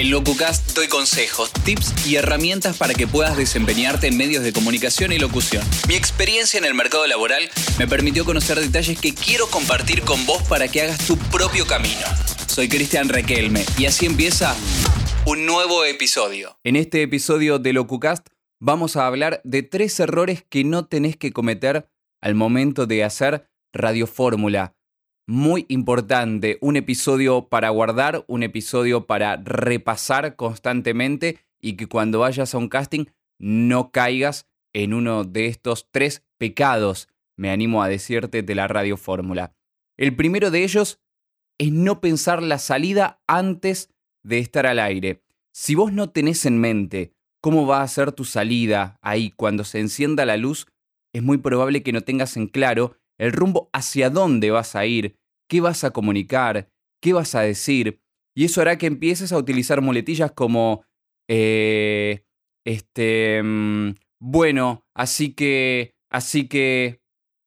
En LocuCast doy consejos, tips y herramientas para que puedas desempeñarte en medios de comunicación y locución. Mi experiencia en el mercado laboral me permitió conocer detalles que quiero compartir con vos para que hagas tu propio camino. Soy Cristian Requelme y así empieza un nuevo episodio. En este episodio de LocuCast vamos a hablar de tres errores que no tenés que cometer al momento de hacer radiofórmula muy importante, un episodio para guardar, un episodio para repasar constantemente y que cuando vayas a un casting no caigas en uno de estos tres pecados, me animo a decirte, de la radio fórmula. El primero de ellos es no pensar la salida antes de estar al aire. Si vos no tenés en mente cómo va a ser tu salida ahí cuando se encienda la luz, es muy probable que no tengas en claro el rumbo hacia dónde vas a ir, qué vas a comunicar, qué vas a decir, y eso hará que empieces a utilizar muletillas como, eh, este, mm, bueno, así que, así que,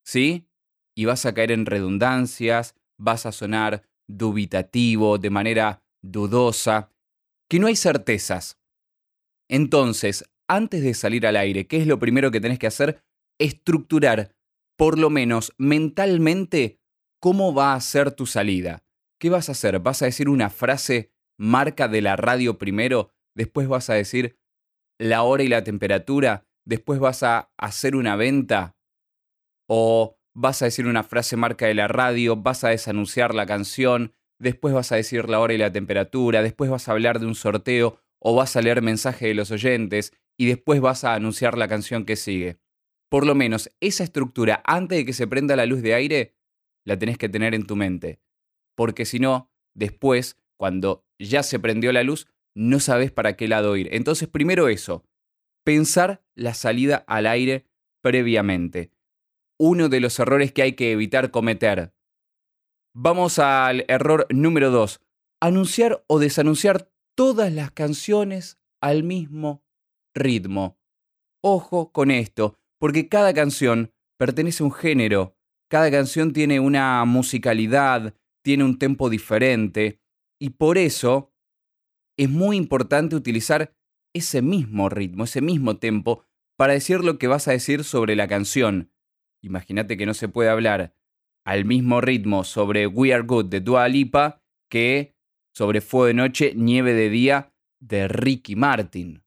¿sí? Y vas a caer en redundancias, vas a sonar dubitativo, de manera dudosa, que no hay certezas. Entonces, antes de salir al aire, ¿qué es lo primero que tenés que hacer? Estructurar, por lo menos mentalmente, ¿Cómo va a ser tu salida? ¿Qué vas a hacer? ¿Vas a decir una frase marca de la radio primero? Después vas a decir la hora y la temperatura. Después vas a hacer una venta. O vas a decir una frase marca de la radio. Vas a desanunciar la canción. Después vas a decir la hora y la temperatura. Después vas a hablar de un sorteo. O vas a leer mensaje de los oyentes. Y después vas a anunciar la canción que sigue. Por lo menos esa estructura antes de que se prenda la luz de aire la tenés que tener en tu mente. Porque si no, después, cuando ya se prendió la luz, no sabes para qué lado ir. Entonces, primero eso, pensar la salida al aire previamente. Uno de los errores que hay que evitar cometer. Vamos al error número dos. Anunciar o desanunciar todas las canciones al mismo ritmo. Ojo con esto, porque cada canción pertenece a un género cada canción tiene una musicalidad, tiene un tempo diferente y por eso es muy importante utilizar ese mismo ritmo, ese mismo tempo para decir lo que vas a decir sobre la canción. Imagínate que no se puede hablar al mismo ritmo sobre We Are Good de Dua Lipa que sobre Fuego de Noche, Nieve de Día de Ricky Martin.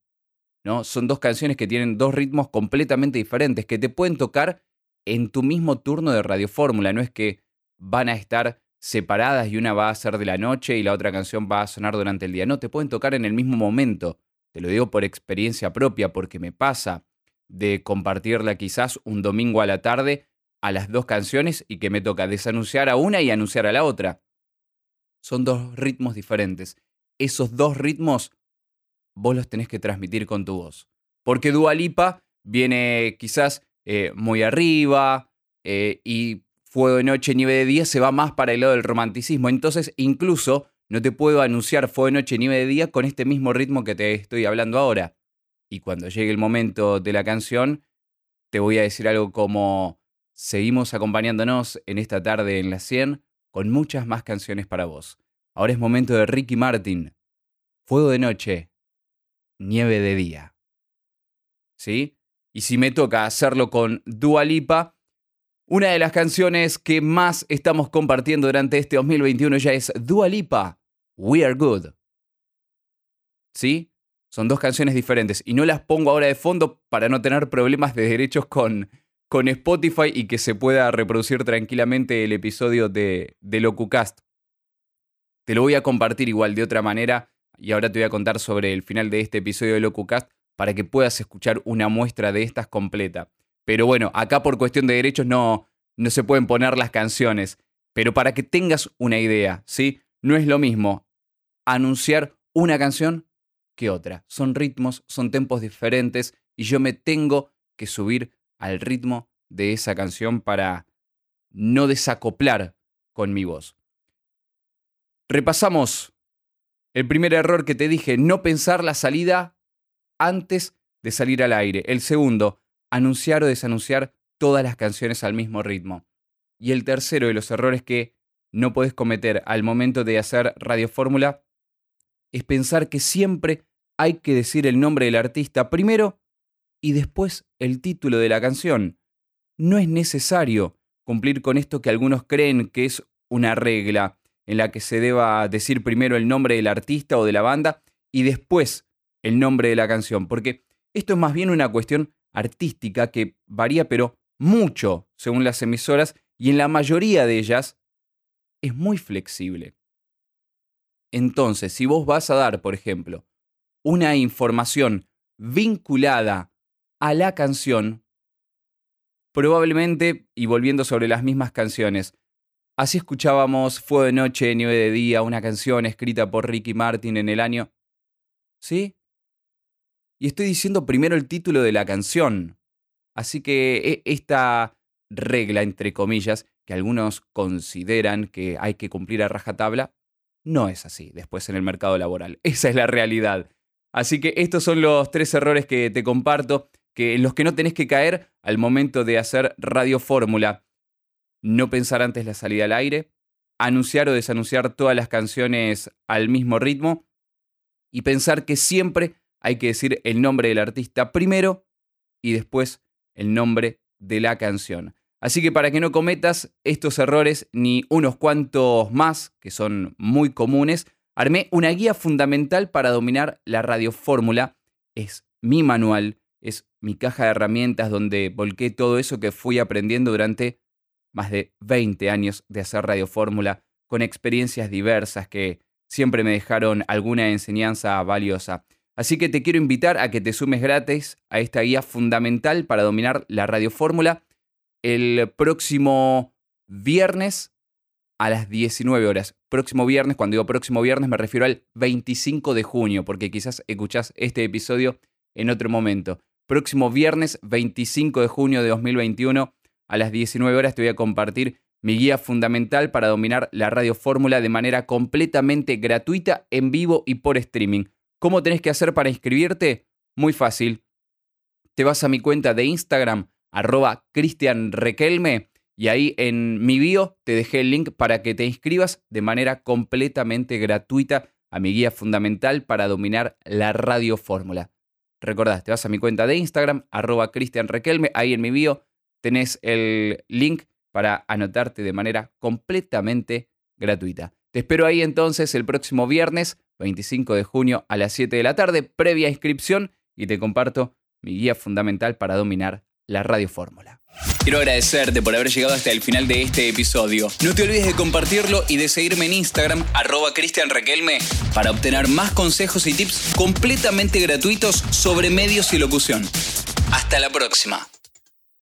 ¿no? Son dos canciones que tienen dos ritmos completamente diferentes, que te pueden tocar en tu mismo turno de Radio Fórmula. No es que van a estar separadas y una va a ser de la noche y la otra canción va a sonar durante el día. No, te pueden tocar en el mismo momento. Te lo digo por experiencia propia, porque me pasa de compartirla quizás un domingo a la tarde a las dos canciones y que me toca desanunciar a una y anunciar a la otra. Son dos ritmos diferentes. Esos dos ritmos vos los tenés que transmitir con tu voz. Porque Dualipa viene quizás eh, muy arriba eh, y Fuego de Noche, Nieve de Día se va más para el lado del romanticismo. Entonces, incluso no te puedo anunciar Fuego de Noche, Nieve de Día con este mismo ritmo que te estoy hablando ahora. Y cuando llegue el momento de la canción, te voy a decir algo como, seguimos acompañándonos en esta tarde en la 100 con muchas más canciones para vos. Ahora es momento de Ricky Martin. Fuego de noche, nieve de día. ¿Sí? Y si me toca hacerlo con Dua Lipa, una de las canciones que más estamos compartiendo durante este 2021 ya es Dua Lipa, We Are Good. ¿Sí? Son dos canciones diferentes y no las pongo ahora de fondo para no tener problemas de derechos con, con Spotify y que se pueda reproducir tranquilamente el episodio de, de LocuCast. Te lo voy a compartir igual de otra manera y ahora te voy a contar sobre el final de este episodio de LocuCast para que puedas escuchar una muestra de estas completa. Pero bueno, acá por cuestión de derechos no, no se pueden poner las canciones. Pero para que tengas una idea, ¿sí? No es lo mismo anunciar una canción que otra. Son ritmos, son tempos diferentes y yo me tengo que subir al ritmo de esa canción para no desacoplar con mi voz. Repasamos el primer error que te dije, no pensar la salida antes de salir al aire. El segundo, anunciar o desanunciar todas las canciones al mismo ritmo. Y el tercero de los errores que no puedes cometer al momento de hacer Radio Fórmula es pensar que siempre hay que decir el nombre del artista primero y después el título de la canción. No es necesario cumplir con esto que algunos creen que es una regla en la que se deba decir primero el nombre del artista o de la banda y después el nombre de la canción, porque esto es más bien una cuestión artística que varía pero mucho según las emisoras y en la mayoría de ellas es muy flexible. Entonces, si vos vas a dar, por ejemplo, una información vinculada a la canción, probablemente, y volviendo sobre las mismas canciones, así escuchábamos Fuego de Noche, Nieve de Día, una canción escrita por Ricky Martin en el año... ¿Sí? Y estoy diciendo primero el título de la canción. Así que e, esta regla, entre comillas, que algunos consideran que hay que cumplir a rajatabla, no es así después en el mercado laboral. Esa es la realidad. Así que estos son los tres errores que te comparto, que en los que no tenés que caer al momento de hacer radio fórmula. No pensar antes la salida al aire, anunciar o desanunciar todas las canciones al mismo ritmo y pensar que siempre hay que decir el nombre del artista primero y después el nombre de la canción. Así que para que no cometas estos errores ni unos cuantos más, que son muy comunes, armé una guía fundamental para dominar la radiofórmula. Es mi manual, es mi caja de herramientas donde volqué todo eso que fui aprendiendo durante más de 20 años de hacer radiofórmula, con experiencias diversas que siempre me dejaron alguna enseñanza valiosa. Así que te quiero invitar a que te sumes gratis a esta guía fundamental para dominar la radiofórmula el próximo viernes a las 19 horas. Próximo viernes, cuando digo próximo viernes me refiero al 25 de junio, porque quizás escuchás este episodio en otro momento. Próximo viernes 25 de junio de 2021 a las 19 horas te voy a compartir mi guía fundamental para dominar la radiofórmula de manera completamente gratuita, en vivo y por streaming. ¿Cómo tenés que hacer para inscribirte? Muy fácil. Te vas a mi cuenta de Instagram, arroba Cristian Requelme, y ahí en mi bio te dejé el link para que te inscribas de manera completamente gratuita a mi guía fundamental para dominar la radio fórmula. Recordad, te vas a mi cuenta de Instagram, arroba Cristian Requelme, ahí en mi bio tenés el link para anotarte de manera completamente gratuita. Te espero ahí entonces el próximo viernes 25 de junio a las 7 de la tarde, previa inscripción, y te comparto mi guía fundamental para dominar la radio fórmula. Quiero agradecerte por haber llegado hasta el final de este episodio. No te olvides de compartirlo y de seguirme en Instagram, arroba Cristian para obtener más consejos y tips completamente gratuitos sobre medios y locución. Hasta la próxima.